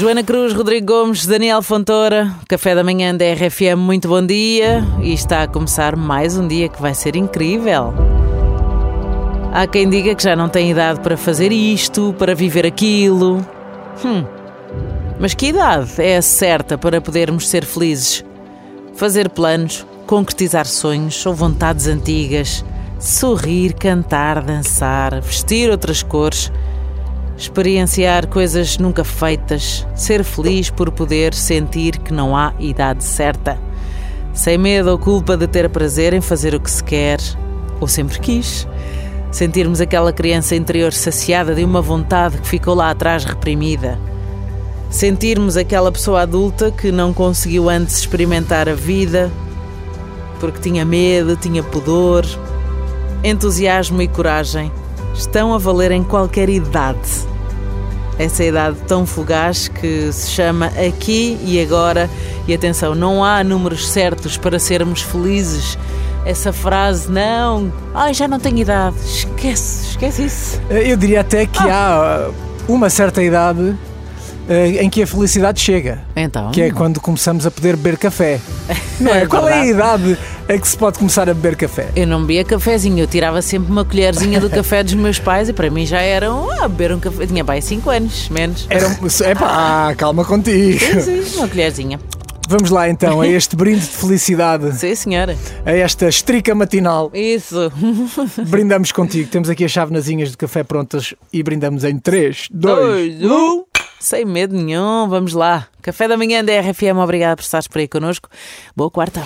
Joana Cruz, Rodrigo Gomes, Daniel Fontoura, Café da Manhã da RFM, muito bom dia. E está a começar mais um dia que vai ser incrível. Há quem diga que já não tem idade para fazer isto, para viver aquilo. Hum. Mas que idade é a certa para podermos ser felizes? Fazer planos, concretizar sonhos ou vontades antigas, sorrir, cantar, dançar, vestir outras cores experienciar coisas nunca feitas, ser feliz por poder sentir que não há idade certa, sem medo ou culpa de ter prazer em fazer o que se quer ou sempre quis. Sentirmos aquela criança interior saciada de uma vontade que ficou lá atrás reprimida. Sentirmos aquela pessoa adulta que não conseguiu antes experimentar a vida porque tinha medo, tinha pudor. Entusiasmo e coragem estão a valer em qualquer idade essa idade tão fugaz que se chama aqui e agora. E atenção, não há números certos para sermos felizes. Essa frase, não, ai, já não tenho idade, esquece, esquece isso. Eu diria até que ah. há uma certa idade em que a felicidade chega. Então. Que é quando começamos a poder beber café. Não é? é Qual é a idade a que se pode começar a beber café? Eu não bebia cafezinho, eu tirava sempre uma colherzinha do café dos meus pais e para mim já eram a beber um café. Tinha pai 5 anos, menos. Era, epá, ah, calma contigo. Sim, sim, uma colherzinha. Vamos lá então a este brinde de felicidade. Sim, senhora. A esta estrica matinal. Isso. Brindamos contigo. Temos aqui as chavenazinhas de café prontas e brindamos em 3, 2, 1. Sem medo nenhum, vamos lá. Café da manhã da RFM, obrigado por estares por aí connosco. Boa quarta.